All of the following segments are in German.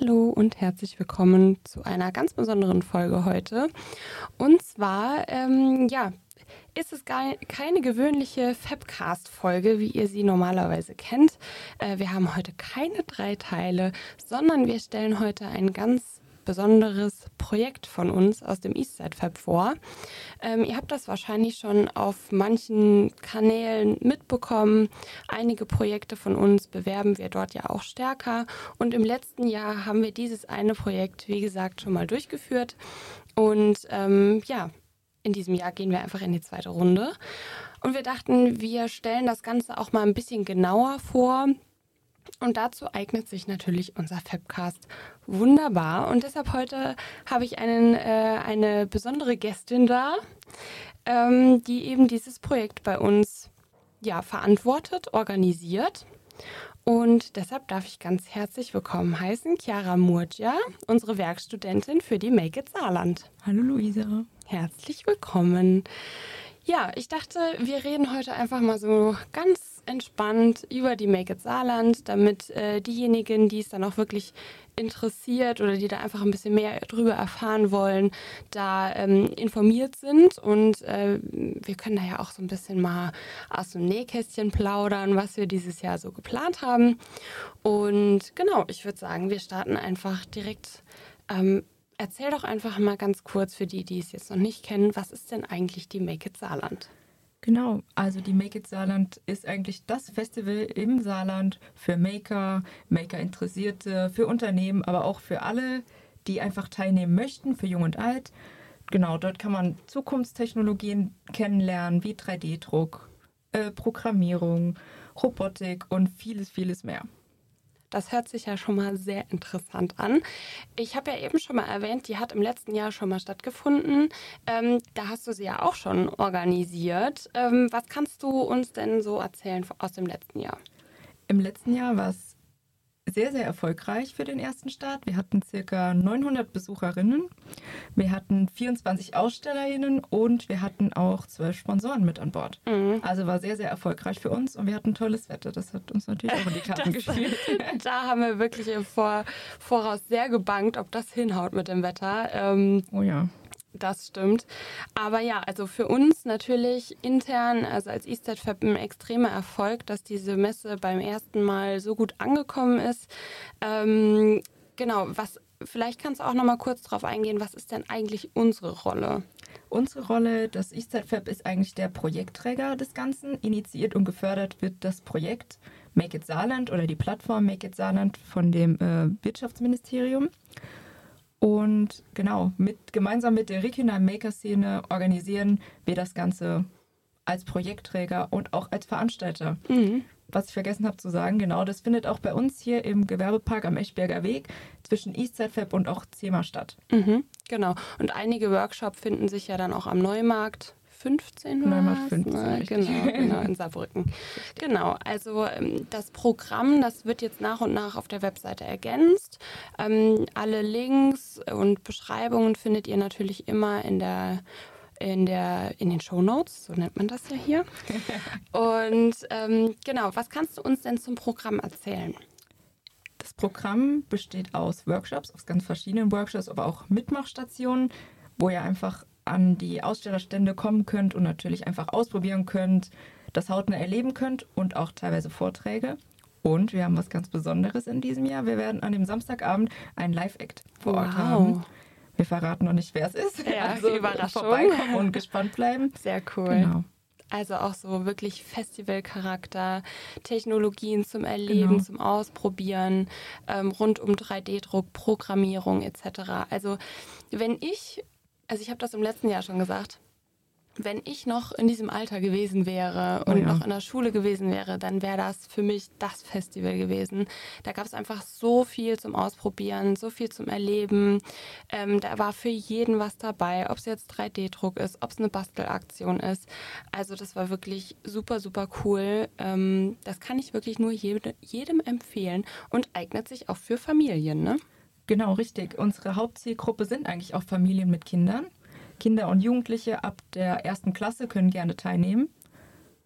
Hallo und herzlich willkommen zu einer ganz besonderen Folge heute. Und zwar, ähm, ja, ist es keine gewöhnliche Fabcast-Folge, wie ihr sie normalerweise kennt. Äh, wir haben heute keine drei Teile, sondern wir stellen heute ein ganz besonderes Projekt von uns aus dem Eastside Fab vor. Ähm, ihr habt das wahrscheinlich schon auf manchen Kanälen mitbekommen. Einige Projekte von uns bewerben wir dort ja auch stärker. Und im letzten Jahr haben wir dieses eine Projekt, wie gesagt, schon mal durchgeführt. Und ähm, ja, in diesem Jahr gehen wir einfach in die zweite Runde. Und wir dachten, wir stellen das Ganze auch mal ein bisschen genauer vor. Und dazu eignet sich natürlich unser Fabcast wunderbar. Und deshalb heute habe ich einen, äh, eine besondere Gästin da, ähm, die eben dieses Projekt bei uns ja, verantwortet, organisiert. Und deshalb darf ich ganz herzlich willkommen heißen Chiara Murgia, unsere Werkstudentin für die Make It Saarland. Hallo Luisa. Herzlich willkommen. Ja, ich dachte, wir reden heute einfach mal so ganz entspannt über die Make It Saarland, damit äh, diejenigen, die es dann auch wirklich interessiert oder die da einfach ein bisschen mehr drüber erfahren wollen, da ähm, informiert sind. Und äh, wir können da ja auch so ein bisschen mal aus dem Nähkästchen plaudern, was wir dieses Jahr so geplant haben. Und genau, ich würde sagen, wir starten einfach direkt. Ähm, erzähl doch einfach mal ganz kurz für die, die es jetzt noch nicht kennen, was ist denn eigentlich die Make It Saarland? Genau, also die Make It Saarland ist eigentlich das Festival im Saarland für Maker, Maker-Interessierte, für Unternehmen, aber auch für alle, die einfach teilnehmen möchten, für Jung und Alt. Genau, dort kann man Zukunftstechnologien kennenlernen, wie 3D-Druck, äh, Programmierung, Robotik und vieles, vieles mehr. Das hört sich ja schon mal sehr interessant an. Ich habe ja eben schon mal erwähnt, die hat im letzten Jahr schon mal stattgefunden. Ähm, da hast du sie ja auch schon organisiert. Ähm, was kannst du uns denn so erzählen aus dem letzten Jahr? Im letzten Jahr war es sehr, sehr erfolgreich für den ersten Start. Wir hatten circa 900 Besucherinnen, wir hatten 24 Ausstellerinnen und wir hatten auch zwölf Sponsoren mit an Bord. Mhm. Also war sehr, sehr erfolgreich für uns und wir hatten tolles Wetter. Das hat uns natürlich auch in die Karten gespielt. da haben wir wirklich im Vor Voraus sehr gebankt, ob das hinhaut mit dem Wetter. Ähm, oh ja. Das stimmt. Aber ja, also für uns natürlich intern, also als Eastside Fab ein extremer Erfolg, dass diese Messe beim ersten Mal so gut angekommen ist. Ähm, genau, was vielleicht kannst du auch noch mal kurz darauf eingehen, was ist denn eigentlich unsere Rolle? Unsere Rolle, das Eastside Fab ist eigentlich der Projektträger des Ganzen. Initiiert und gefördert wird das Projekt Make It Saarland oder die Plattform Make It Saarland von dem äh, Wirtschaftsministerium. Und genau, mit, gemeinsam mit der regionalen Maker-Szene organisieren wir das Ganze als Projektträger und auch als Veranstalter. Mhm. Was ich vergessen habe zu sagen, genau, das findet auch bei uns hier im Gewerbepark am Eschberger Weg zwischen Eastside Fab und auch Zema statt. Mhm, genau. Und einige Workshops finden sich ja dann auch am Neumarkt 15 Neumarkt 15. Ne? Genau, genau, in Saarbrücken. genau, also ähm, das Programm, das wird jetzt nach und nach auf der Webseite ergänzt. Ähm, alle Links und Beschreibungen findet ihr natürlich immer in der in, der, in den Show Notes, so nennt man das ja hier. Und ähm, genau, was kannst du uns denn zum Programm erzählen? Das Programm besteht aus Workshops, aus ganz verschiedenen Workshops, aber auch Mitmachstationen, wo ihr einfach an die Ausstellerstände kommen könnt und natürlich einfach ausprobieren könnt, das hautnah erleben könnt und auch teilweise Vorträge. Und wir haben was ganz Besonderes in diesem Jahr. Wir werden an dem Samstagabend einen Live-Act vor Ort haben. Wir verraten noch nicht, wer es ist. Ja, also Überraschung. vorbeikommen und gespannt bleiben. Sehr cool. Genau. Also auch so wirklich Festivalcharakter, Technologien zum Erleben, genau. zum Ausprobieren, ähm, rund um 3D-Druck, Programmierung etc. Also wenn ich also ich habe das im letzten Jahr schon gesagt. Wenn ich noch in diesem Alter gewesen wäre und oh ja. noch in der Schule gewesen wäre, dann wäre das für mich das Festival gewesen. Da gab es einfach so viel zum Ausprobieren, so viel zum Erleben. Ähm, da war für jeden was dabei, ob es jetzt 3D-Druck ist, ob es eine Bastelaktion ist. Also das war wirklich super, super cool. Ähm, das kann ich wirklich nur jede, jedem empfehlen und eignet sich auch für Familien. Ne? Genau, richtig. Unsere Hauptzielgruppe sind eigentlich auch Familien mit Kindern. Kinder und Jugendliche ab der ersten Klasse können gerne teilnehmen.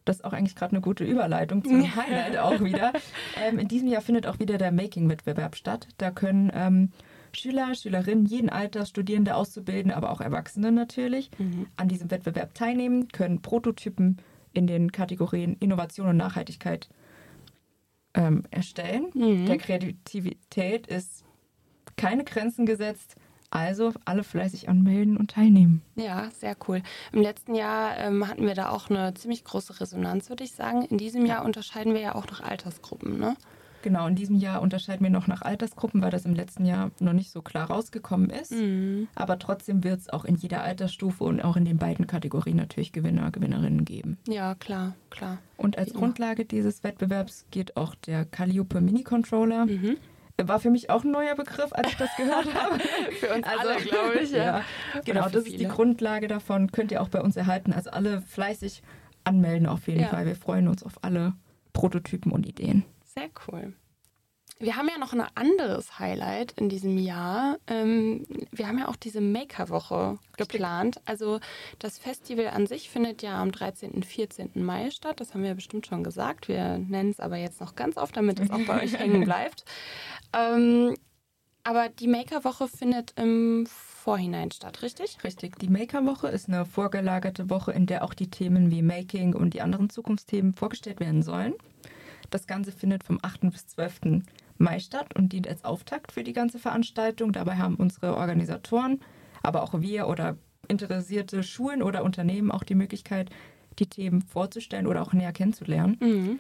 das ist auch eigentlich gerade eine gute Überleitung zum Highlight auch wieder. Ähm, in diesem Jahr findet auch wieder der Making-Wettbewerb statt. Da können ähm, Schüler, Schülerinnen jeden Alters, Studierende, Auszubildende, aber auch Erwachsene natürlich mhm. an diesem Wettbewerb teilnehmen, können Prototypen in den Kategorien Innovation und Nachhaltigkeit ähm, erstellen. Mhm. Der Kreativität ist keine Grenzen gesetzt. Also alle fleißig anmelden und teilnehmen. Ja, sehr cool. Im letzten Jahr ähm, hatten wir da auch eine ziemlich große Resonanz, würde ich sagen. In diesem Jahr unterscheiden wir ja auch noch Altersgruppen, ne? Genau, in diesem Jahr unterscheiden wir noch nach Altersgruppen, weil das im letzten Jahr noch nicht so klar rausgekommen ist. Mhm. Aber trotzdem wird es auch in jeder Altersstufe und auch in den beiden Kategorien natürlich Gewinner, Gewinnerinnen geben. Ja, klar, klar. Und als Grundlage dieses Wettbewerbs geht auch der Calliope Mini Controller. Mhm. War für mich auch ein neuer Begriff, als ich das gehört habe. für uns also, alle, glaube ich. Ja. ja. Genau, das viele. ist die Grundlage davon. Könnt ihr auch bei uns erhalten. Also alle fleißig anmelden auf jeden ja. Fall. Wir freuen uns auf alle Prototypen und Ideen. Sehr cool. Wir haben ja noch ein anderes Highlight in diesem Jahr. Ähm, wir haben ja auch diese Maker-Woche geplant. Also das Festival an sich findet ja am 13. und 14. Mai statt. Das haben wir bestimmt schon gesagt. Wir nennen es aber jetzt noch ganz oft, damit es auch bei euch hängen bleibt. Ähm, aber die Maker-Woche findet im Vorhinein statt, richtig? Richtig. Die Maker-Woche ist eine vorgelagerte Woche, in der auch die Themen wie Making und die anderen Zukunftsthemen vorgestellt werden sollen. Das Ganze findet vom 8. bis 12. Mai statt und dient als Auftakt für die ganze Veranstaltung. Dabei haben unsere Organisatoren, aber auch wir oder interessierte Schulen oder Unternehmen auch die Möglichkeit, die Themen vorzustellen oder auch näher kennenzulernen. Mhm.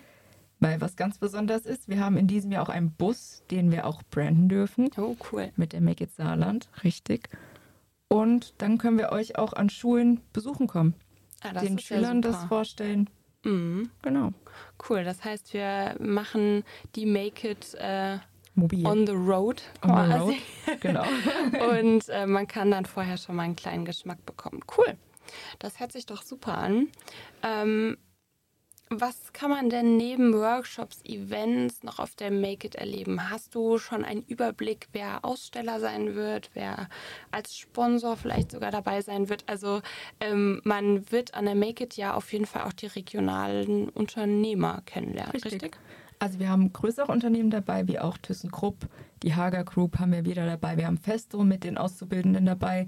Weil was ganz besonders ist, wir haben in diesem Jahr auch einen Bus, den wir auch branden dürfen. Oh, cool. Mit der Make It Saarland, richtig. Und dann können wir euch auch an Schulen besuchen kommen. Ah, den Schülern ja das vorstellen, Mhm. Genau. Cool. Das heißt, wir machen die Make It äh, Mobil. on the road quasi. On the road. Genau. Und äh, man kann dann vorher schon mal einen kleinen Geschmack bekommen. Cool. Das hört sich doch super an. Ähm, was kann man denn neben Workshops, Events noch auf der Make It erleben? Hast du schon einen Überblick, wer Aussteller sein wird, wer als Sponsor vielleicht sogar dabei sein wird? Also ähm, man wird an der Make It ja auf jeden Fall auch die regionalen Unternehmer kennenlernen, richtig? richtig? Also wir haben größere Unternehmen dabei, wie auch ThyssenKrupp, die Hager Group haben wir wieder dabei, wir haben Festo mit den Auszubildenden dabei.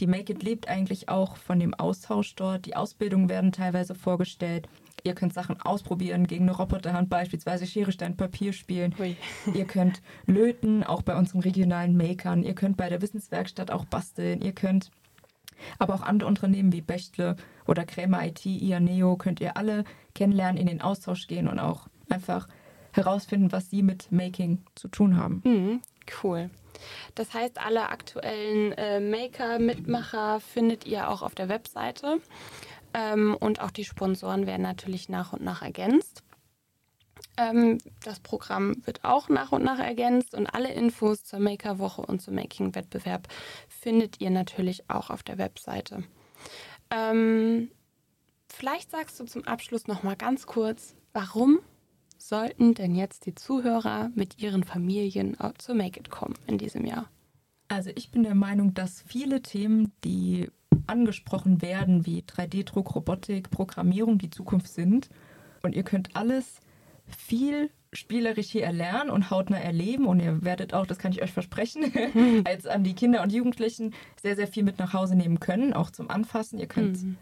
Die Make It lebt eigentlich auch von dem Austausch dort. Die Ausbildungen werden teilweise vorgestellt. Ihr könnt Sachen ausprobieren gegen eine Roboterhand, beispielsweise Schere, Stein, Papier spielen. Ui. Ihr könnt löten, auch bei unseren regionalen Makern. Ihr könnt bei der Wissenswerkstatt auch basteln. Ihr könnt aber auch andere Unternehmen wie Bechtle oder Krämer IT, Ianeo könnt ihr alle kennenlernen, in den Austausch gehen und auch einfach herausfinden, was sie mit Making zu tun haben. Mhm, cool. Das heißt, alle aktuellen äh, Maker, Mitmacher findet ihr auch auf der Webseite. Ähm, und auch die Sponsoren werden natürlich nach und nach ergänzt. Ähm, das Programm wird auch nach und nach ergänzt und alle Infos zur Maker-Woche und zum Making-Wettbewerb findet ihr natürlich auch auf der Webseite. Ähm, vielleicht sagst du zum Abschluss noch mal ganz kurz, warum sollten denn jetzt die Zuhörer mit ihren Familien zu Make It kommen in diesem Jahr? Also ich bin der Meinung, dass viele Themen, die angesprochen werden, wie 3D-Druck, Robotik, Programmierung die Zukunft sind. Und ihr könnt alles viel spielerisch hier erlernen und hautnah erleben. Und ihr werdet auch, das kann ich euch versprechen, als an die Kinder und Jugendlichen sehr, sehr viel mit nach Hause nehmen können, auch zum Anfassen. Ihr könnt mhm.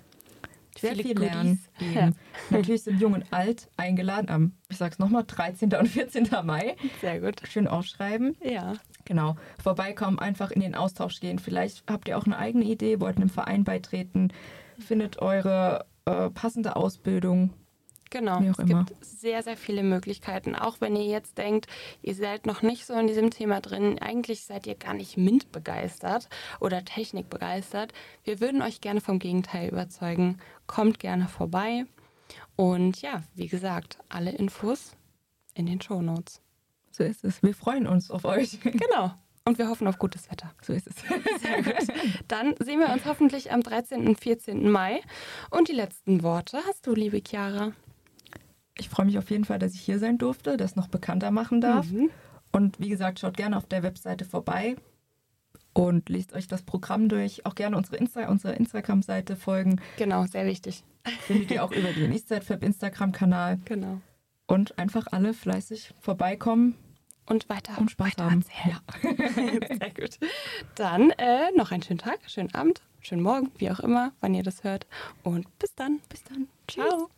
sehr viel lernen. Ja. Natürlich sind Jung und Alt eingeladen am, ich sag's nochmal, 13. und 14. Mai. Sehr gut. Schön aufschreiben. Ja. Genau, vorbeikommen, einfach in den Austausch gehen. Vielleicht habt ihr auch eine eigene Idee, wollt einem Verein beitreten, findet eure äh, passende Ausbildung. Genau, es immer. gibt sehr, sehr viele Möglichkeiten. Auch wenn ihr jetzt denkt, ihr seid noch nicht so in diesem Thema drin, eigentlich seid ihr gar nicht MINT begeistert oder Technik begeistert. Wir würden euch gerne vom Gegenteil überzeugen. Kommt gerne vorbei. Und ja, wie gesagt, alle Infos in den Show Notes. So ist es. Wir freuen uns auf euch. Genau. Und wir hoffen auf gutes Wetter. So ist es. Sehr gut. Dann sehen wir uns hoffentlich am 13. und 14. Mai. Und die letzten Worte hast du, liebe Chiara. Ich freue mich auf jeden Fall, dass ich hier sein durfte, das noch bekannter machen darf. Mhm. Und wie gesagt, schaut gerne auf der Webseite vorbei und lest euch das Programm durch. Auch gerne unsere, Insta unsere Instagram-Seite folgen. Genau, sehr wichtig. Findet ihr auch über den Eastside Instagram-Kanal. Genau. Und einfach alle fleißig vorbeikommen. Und weiter, und Spaß weiter haben. erzählen. Ja. Sehr gut. Dann äh, noch einen schönen Tag, schönen Abend, schönen Morgen, wie auch immer, wann ihr das hört. Und bis dann. Bis dann. Ciao.